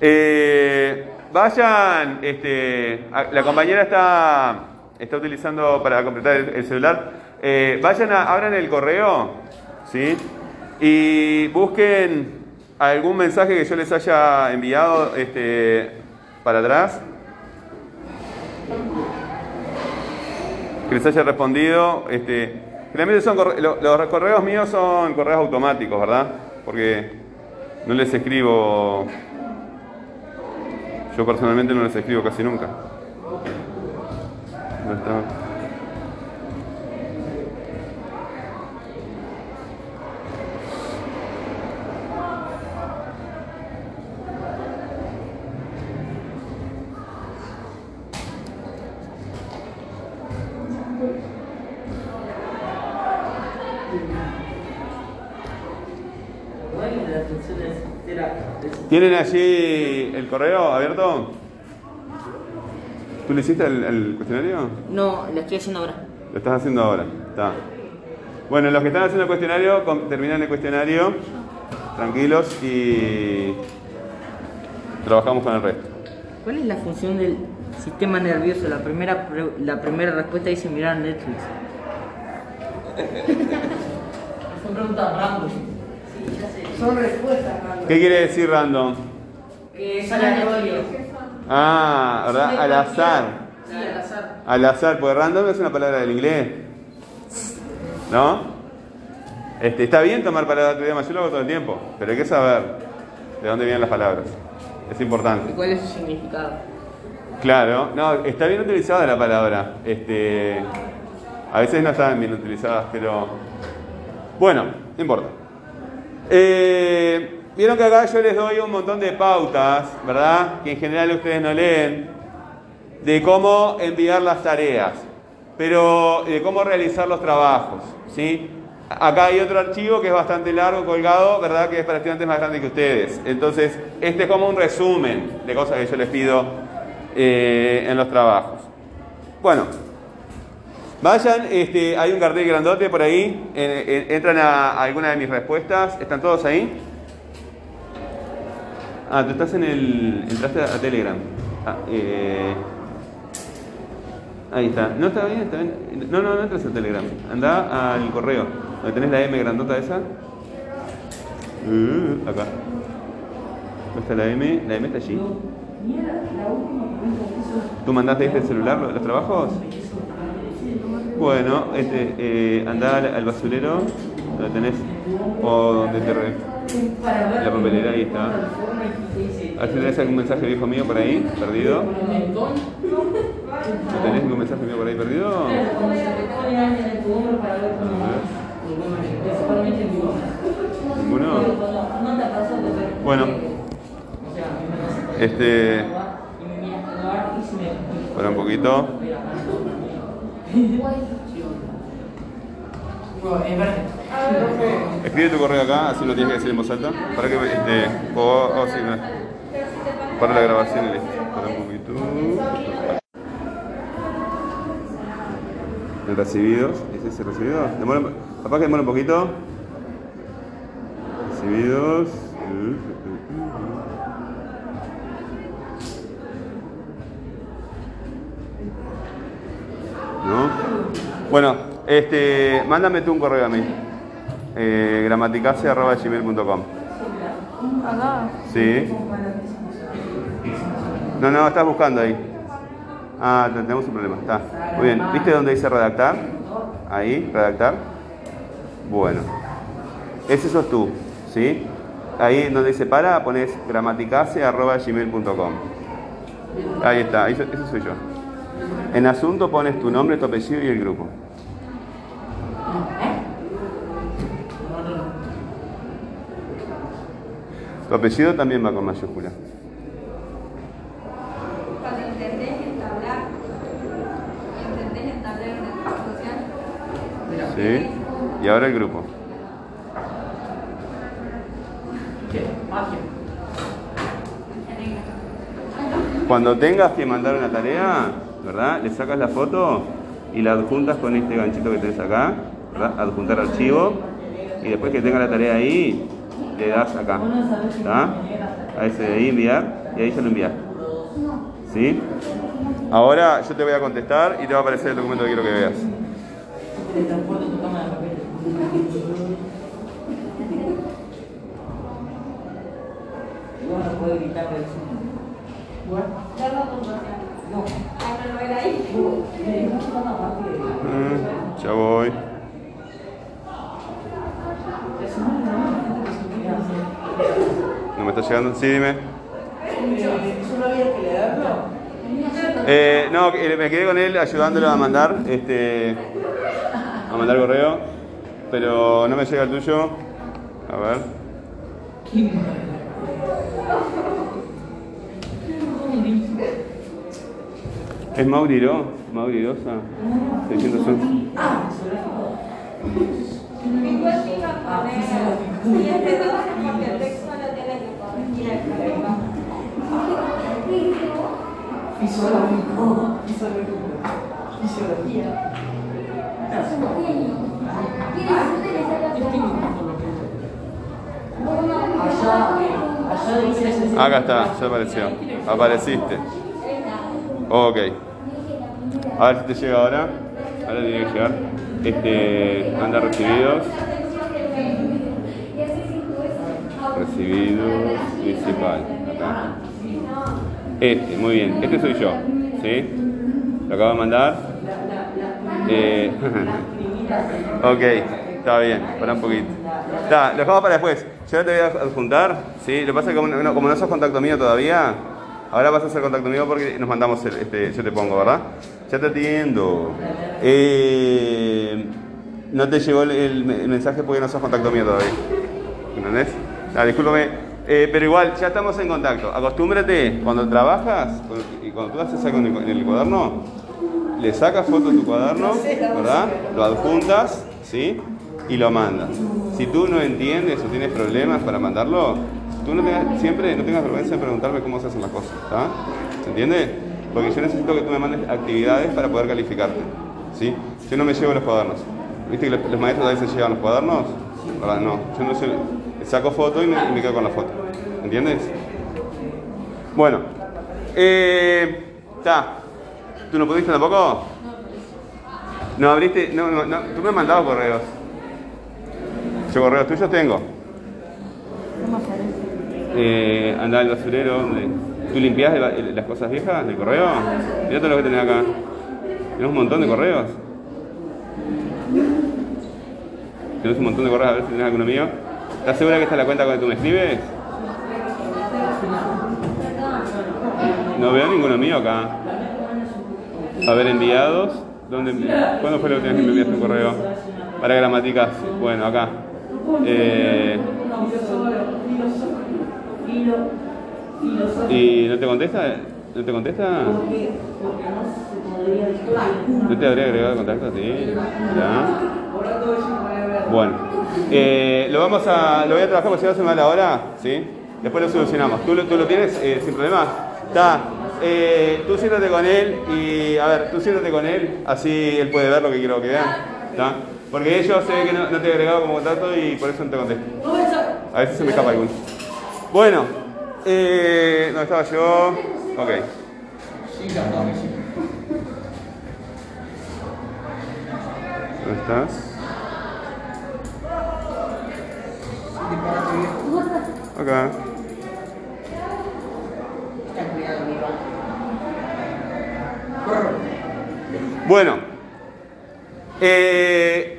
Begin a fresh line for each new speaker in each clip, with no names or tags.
Eh, vayan, este, la compañera está, está utilizando para completar el, el celular. Eh, vayan, a, abran el correo, ¿sí? Y busquen algún mensaje que yo les haya enviado este, para atrás. Que les haya respondido. Este, generalmente son los correos míos son correos automáticos, ¿verdad? Porque no les escribo. Yo personalmente no les escribo casi nunca. ¿Tienen allí el correo abierto? ¿Tú le hiciste el, el cuestionario?
No, la estoy haciendo ahora.
Lo estás haciendo ahora. Está. Bueno, los que están haciendo el cuestionario, terminan el cuestionario, tranquilos y trabajamos con el resto.
¿Cuál es la función del sistema nervioso? La primera, la primera respuesta dice mirar Netflix.
Son preguntas random.
Son respuestas,
¿Qué quiere decir random?
Aleatorio.
Ah, ¿verdad? Al azar.
Sí, al azar.
Al azar, porque random es una palabra del inglés. ¿No? Este, está bien tomar palabras de otro idioma, yo lo hago todo el tiempo, pero hay que saber de dónde vienen las palabras. Es importante.
¿Y cuál es su significado?
Claro, no, está bien utilizada la palabra. Este, a veces no están bien utilizadas, pero bueno, no importa. Eh, Vieron que acá yo les doy un montón de pautas, ¿verdad? Que en general ustedes no leen, de cómo enviar las tareas, pero de cómo realizar los trabajos, ¿sí? Acá hay otro archivo que es bastante largo, colgado, ¿verdad? Que es para estudiantes más grandes que ustedes. Entonces, este es como un resumen de cosas que yo les pido eh, en los trabajos. Bueno, vayan, este, hay un cartel grandote por ahí, en- en- entran a, a alguna de mis respuestas, ¿están todos ahí? Ah, tú estás en el. entraste a Telegram. Ah, eh, ahí está. No está bien, está bien. No, no, no entras a Telegram. Anda al correo. Donde tenés la M grandota esa. Uh, acá. ¿Dónde está la M? La M está allí. ¿Tú mandaste este celular los, trabajos? Bueno, este, eh, anda al, al basurero, donde tenés, o donde te re- la papelera, ahí está. A ver si tenés algún mensaje viejo mío por ahí, perdido. ¿No tenés ningún mensaje mío por ahí perdido? ¿Ninguno? Bueno, este. Para un poquito. Escribe tu correo acá, así lo tienes que decir en voz alta. Para que este. O, o sí, no. Para la grabación. Para un poquito. El recibidos. ¿Es ese recibido? Demora, capaz que demora un poquito. Recibidos. ¿No? Bueno, este, mándame tú un correo a mí. Eh, gramaticase.gmail.com. Sí. No, no, estás buscando ahí. Ah, te- tenemos un problema. Está. Muy bien. ¿Viste dónde dice redactar? Ahí, redactar. Bueno. Ese sos tú, ¿sí? Ahí donde dice para, pones gramaticase.gmail.com. Ahí está, ese, ese soy yo. En asunto pones tu nombre, tu apellido y el grupo. Tu apellido también va con mayúscula.
Cuando intentes entablar, intentes entablar una conversación,
¿Sí? Y ahora el grupo.
¿Qué? Magia.
Cuando tengas que mandar una tarea, ¿verdad? Le sacas la foto y la adjuntas con este ganchito que tenés acá, ¿verdad? Adjuntar archivo. Y después que tenga la tarea ahí, le das acá. ¿Está? a ese de ahí, enviar, y ahí ya lo envías. ¿Sí? Ahora yo te voy a contestar y te va a aparecer el documento que quiero que veas.
Teletransporto tu cámara
está llegando. Sí, dime.
¿Solo había que leerlo?
Eh, no, que- me quedé con él ayudándolo a mandar, este, a mandar correo, pero no me llega el tuyo. A ver. ¿Es Mauri Ro? Mauri Rosa? 611.
Igual que iba a poner, si es de dos, cambia el texto, lo tiene que corregir el problema.
Fisiológico. Fisiológico. Fisiología.
Acá está, ya apareció. Apareciste. Ok. A ver si te llega ahora. Ahora tiene que llegar. Este, anda recibidos. Recibidos principal. Acá. Este, muy bien. Este soy yo. ¿Sí? Lo acabo de mandar. Eh, ok, está bien. Para un poquito. Está, lo dejamos para después. Yo te voy a adjuntar. ¿sí? Lo que pasa es que como no, como no sos contacto mío todavía, ahora vas a ser contacto mío porque nos mandamos el, este, yo te pongo, ¿verdad? Ya te atiendo. Eh, no te llegó el, el- mensaje porque no sos contacto mío todavía. ¿Entendés? Ah, discúlpame. Eh, pero igual, ya estamos en contacto. Acostúmbrate, cuando trabajas y cuando tú haces algo en el, cuaderno, le sacas foto a tu cuaderno, ¿verdad? Lo adjuntas, ¿sí? Y lo mandas. Si tú no entiendes o tienes problemas para mandarlo, tú no tengas- siempre no tengas vergüenza de preguntarme cómo se hacen las cosas, ¿está? ¿Se entiende? Porque yo necesito que tú me mandes actividades para poder calificarte, ¿sí? Yo no me llevo los cuadernos. ¿Viste que los, maestros a veces llevan los cuadernos? ¿Verdad? No, yo no saco foto y me, y me quedo con la foto, ¿entiendes? Bueno, eh, está. ¿Tú no pudiste tampoco? No abriste, no, no, no, tú me has mandado correos. Yo correos tuyos tengo. Eh, anda al basurero. ¿Tú limpias las cosas viejas del correo? Mira todo lo que tenés acá. Tenés un montón de correos. Tenés un montón de correos, a ver si tenés alguno mío. ¿Estás segura que esta es la cuenta con la que tú me escribes? No veo ninguno mío acá. A ver, enviados. ¿Dónde, ¿Cuándo fue la última vez que me enviaste un correo? Para gramáticas. Bueno, acá. Eh, ¿Y no te contesta? ¿No te contesta? ¿No te habría agregado contacto? Sí. Ya. Bueno. Eh, lo vamos a. Lo voy a trabajar porque si no se me la hora. ¿Sí? Después lo solucionamos. ¿Tú lo, tú lo tienes eh, sin problema? Está. Eh, tú siéntate con él y. A ver, tú siéntate con él. Así él puede ver lo que quiero que vean. ¿Está? Porque ellos se ve que no, te he agregado como contacto y por eso no te contesto. A veces se me escapa alguno. Bueno, eh, ¿dónde estaba yo? Ok. ¿Dónde estás? Acá. Bueno, eh,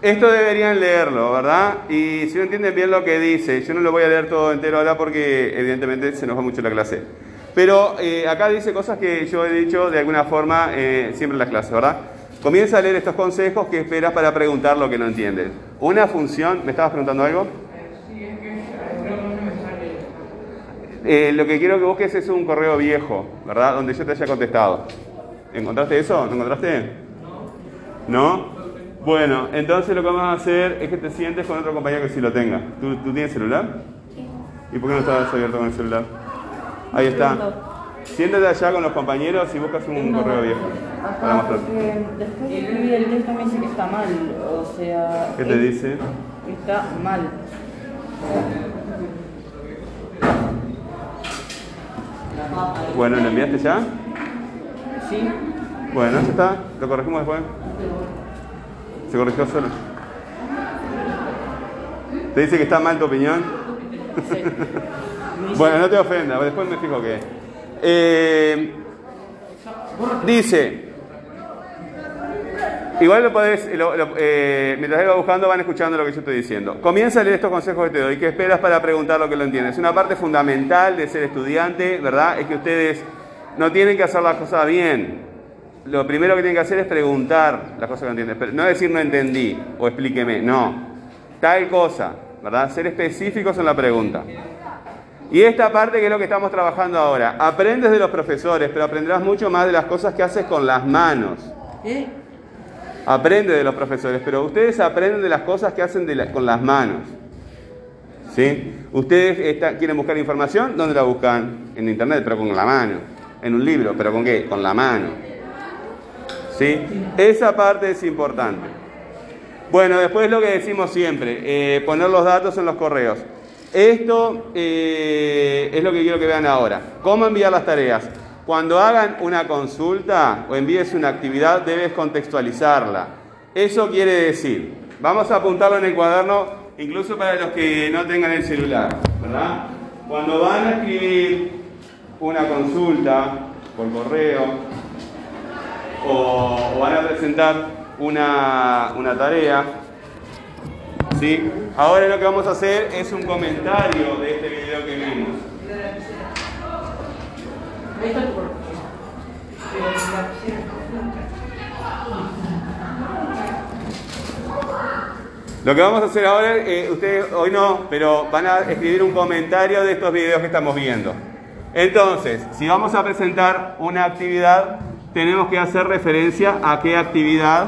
esto deberían leerlo, ¿verdad? Y si no entienden bien lo que dice, yo no lo voy a leer todo entero ahora porque evidentemente se nos va mucho la clase. Pero eh, acá dice cosas que yo he dicho de alguna forma eh, siempre en las clases, ¿verdad? Comienza a leer estos consejos que esperas para preguntar lo que no entiendes. Una función, ¿me estabas preguntando algo? Lo que quiero que busques es un correo viejo, ¿verdad? Donde yo te haya contestado. ¿Encontraste eso? ¿No encontraste? ¿No? Bueno, entonces lo que vamos a hacer es que te sientes con otro compañero que sí lo tenga. ¿Tú, tú tienes celular? ¿Y por qué no estás abierto con el celular? Ahí está. Siéntate allá con los compañeros y buscas un correo viejo para
Acá,
mostrar.
después de escribir el texto me dice que está mal. O sea.
¿Qué te dice?
Está mal.
Bueno, ¿lo enviaste ya?
Sí.
Bueno, ya está. ¿Lo corregimos después? ¿Se corrigió solo? ¿Te dice que está mal tu opinión? bueno, no te ofendas, después me fijo que... Eh, dice... Igual lo podés, lo- lo- eh, mientras él va buscando, van escuchando lo que yo estoy diciendo. Comienza a leer estos consejos que te doy. ¿Qué esperas para preguntar lo que lo entiendes? Una parte fundamental de ser estudiante, ¿verdad? Es que ustedes no tienen que hacer las cosas bien. Lo primero que tienen que hacer es preguntar las cosas que no entienden. No decir no entendí o explíqueme, no. Tal cosa, ¿verdad? Ser específicos en la pregunta. Y esta parte que es lo que estamos trabajando ahora. Aprendes de los profesores, pero aprenderás mucho más de las cosas que haces con las manos.
¿Eh?
Aprende de los profesores, pero ustedes aprenden de las cosas que hacen de la- con las manos. ¿Sí? Ustedes está- quieren buscar información, ¿dónde la buscan? En internet, pero con la mano. En un libro, pero ¿con qué? Con la mano. ¿Sí? Esa parte es importante. Bueno, después lo que decimos siempre, eh, poner los datos en los correos. Esto eh, es lo que quiero que vean ahora. ¿Cómo enviar las tareas? Cuando hagan una consulta o envíes una actividad, debes contextualizarla. Eso quiere decir, vamos a apuntarlo en el cuaderno, incluso para los que no tengan el celular, ¿verdad? Cuando van a escribir una consulta por correo, o, van a presentar una, una tarea. ¿sí? Ahora lo que vamos a hacer es un comentario de este video que vimos. Lo que vamos a hacer ahora, eh, ustedes hoy no, pero van a escribir un comentario de estos videos que estamos viendo. Entonces, si vamos a presentar una actividad, tenemos que hacer referencia a qué actividad.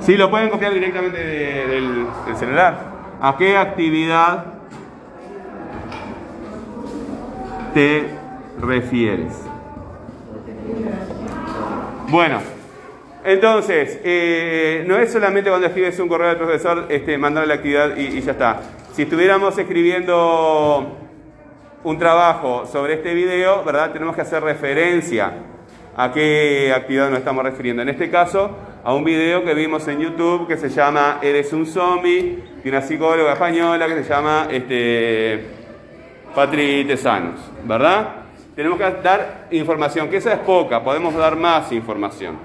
Sí, lo pueden copiar directamente de- del, del celular. ¿A qué actividad te refieres? Bueno, entonces, eh, no es solamente cuando escribes un correo al profesor este, mandarle la actividad y, y ya está. Si estuviéramos escribiendo un trabajo sobre este video, ¿verdad? Tenemos que hacer referencia a qué actividad nos estamos refiriendo. En este caso, a un video que vimos en YouTube que se llama Eres un zombie, de una psicóloga española que se llama este, Patri Tesanos, ¿verdad? Tenemos que dar información, que esa es poca, podemos dar más información.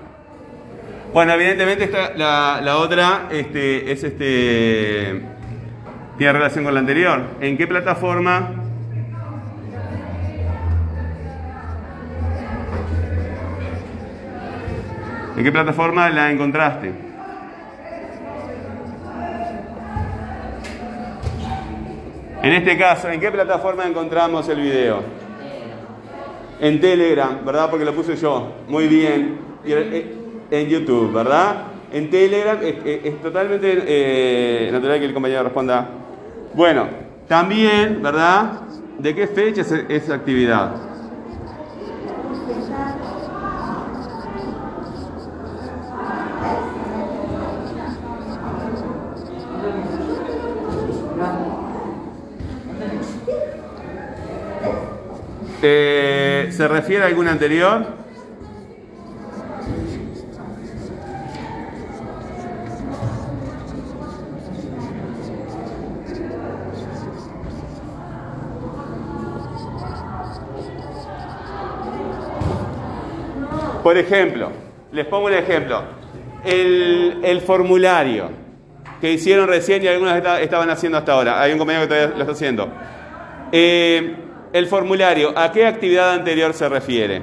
Bueno, evidentemente la otra este, es este, tiene relación con la anterior. ¿En qué plataforma ¿En qué plataforma la encontraste? En este caso, ¿en qué plataforma encontramos el video? En Telegram, ¿verdad? Porque lo puse yo. Muy bien. Y en- En YouTube, ¿verdad? En Telegram es, es- es totalmente eh, natural que el compañero responda. Bueno, también, ¿verdad? ¿De qué fecha es esa actividad? Eh, ¿Se refiere a alguna anterior? Por ejemplo, les pongo un ejemplo. El, el formulario que hicieron recién y algunos esta- estaban haciendo hasta ahora. Hay un compañero que todavía lo está haciendo. Eh, el formulario, ¿a qué actividad anterior se refiere?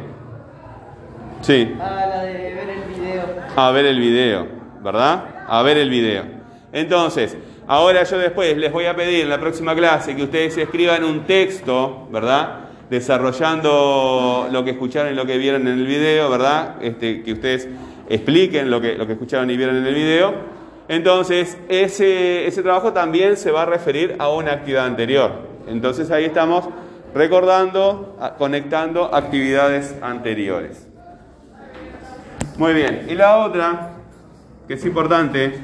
Sí,
Ah, la de ver el video.
a ver el video, ¿verdad? A ver el video. Entonces, ahora yo después les voy a pedir en la próxima clase que ustedes escriban un texto, ¿verdad? Desarrollando lo que escucharon y lo que vieron en el video, ¿verdad? Este, que ustedes expliquen lo que, lo que escucharon y vieron en el video. Entonces, ese, ese trabajo también se va a referir a una actividad anterior. Entonces, ahí estamos recordando, conectando actividades anteriores. Muy bien. Y la otra, que es importante,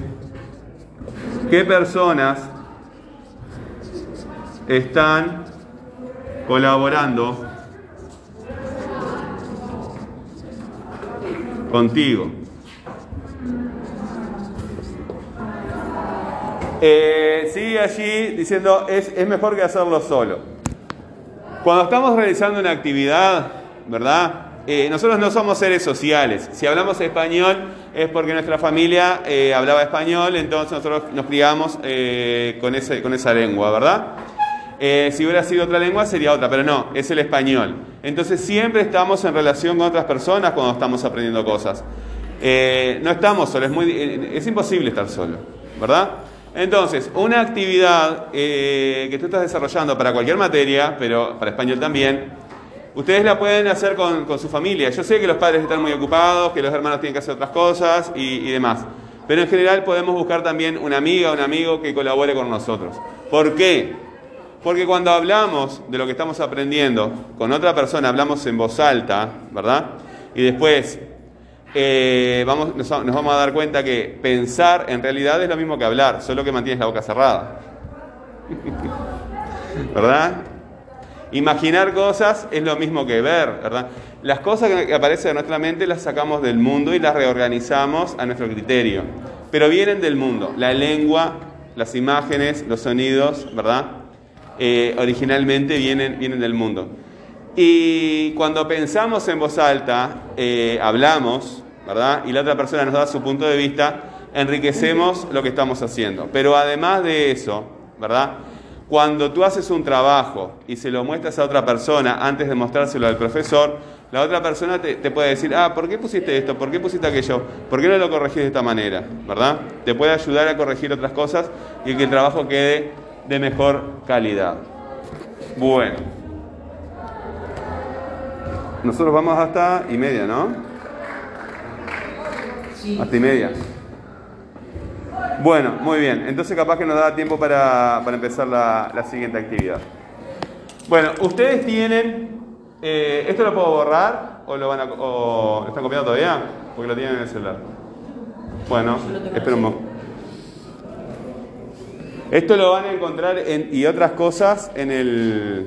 ¿qué personas están colaborando contigo. Eh, sigue allí diciendo, es, es mejor que hacerlo solo. Cuando estamos realizando una actividad, ¿verdad? Eh, nosotros no somos seres sociales. Si hablamos español es porque nuestra familia eh, hablaba español, entonces nosotros nos criamos eh, con, ese, con esa lengua, ¿verdad? Eh, si hubiera sido otra lengua sería otra, pero no, es el español. Entonces siempre estamos en relación con otras personas cuando estamos aprendiendo cosas. Eh, no estamos solos, es, muy, eh, imposible estar solo, ¿verdad? Entonces, una actividad que tú estás desarrollando para cualquier materia, pero para español también, ustedes la pueden hacer con, su familia. Yo sé que los padres están muy ocupados, que los hermanos tienen que hacer otras cosas y, y demás. Pero en general podemos buscar también una amiga, un amigo que colabore con nosotros. ¿Por qué? Porque cuando hablamos de lo que estamos aprendiendo con otra persona, hablamos en voz alta, ¿verdad? Y después eh, vamos, nos, nos vamos a dar cuenta que pensar en realidad es lo mismo que hablar, solo que mantienes la boca cerrada. ¿Verdad? Imaginar cosas es lo mismo que ver, ¿verdad? Las cosas que aparecen en nuestra mente las sacamos del mundo y las reorganizamos a nuestro criterio. Pero vienen del mundo. La lengua, las imágenes, los sonidos, ¿verdad? Eh, originalmente vienen, vienen del mundo. Y cuando pensamos en voz alta, eh, hablamos, ¿verdad? Y la otra persona nos da su punto de vista, enriquecemos lo que estamos haciendo. Pero además de eso, ¿verdad? Cuando tú haces un trabajo y se lo muestras a otra persona antes de mostrárselo al profesor, la otra persona te, te, puede decir, ah, ¿por qué pusiste esto? ¿Por qué pusiste aquello? ¿Por qué no lo corregís de esta manera? ¿Verdad? Te puede ayudar a corregir otras cosas y que el trabajo quede de mejor calidad. Bueno. Nosotros vamos hasta y media, ¿no?
Sí.
Hasta y media. Bueno, muy bien. Entonces capaz que nos da tiempo para, para empezar la, la, siguiente actividad. Bueno, ustedes tienen... Eh, ¿Esto lo puedo borrar o lo van a, o, ¿lo están copiando todavía? Porque lo tienen en el celular. Bueno, poco. Esto lo van a encontrar en, y otras cosas en el,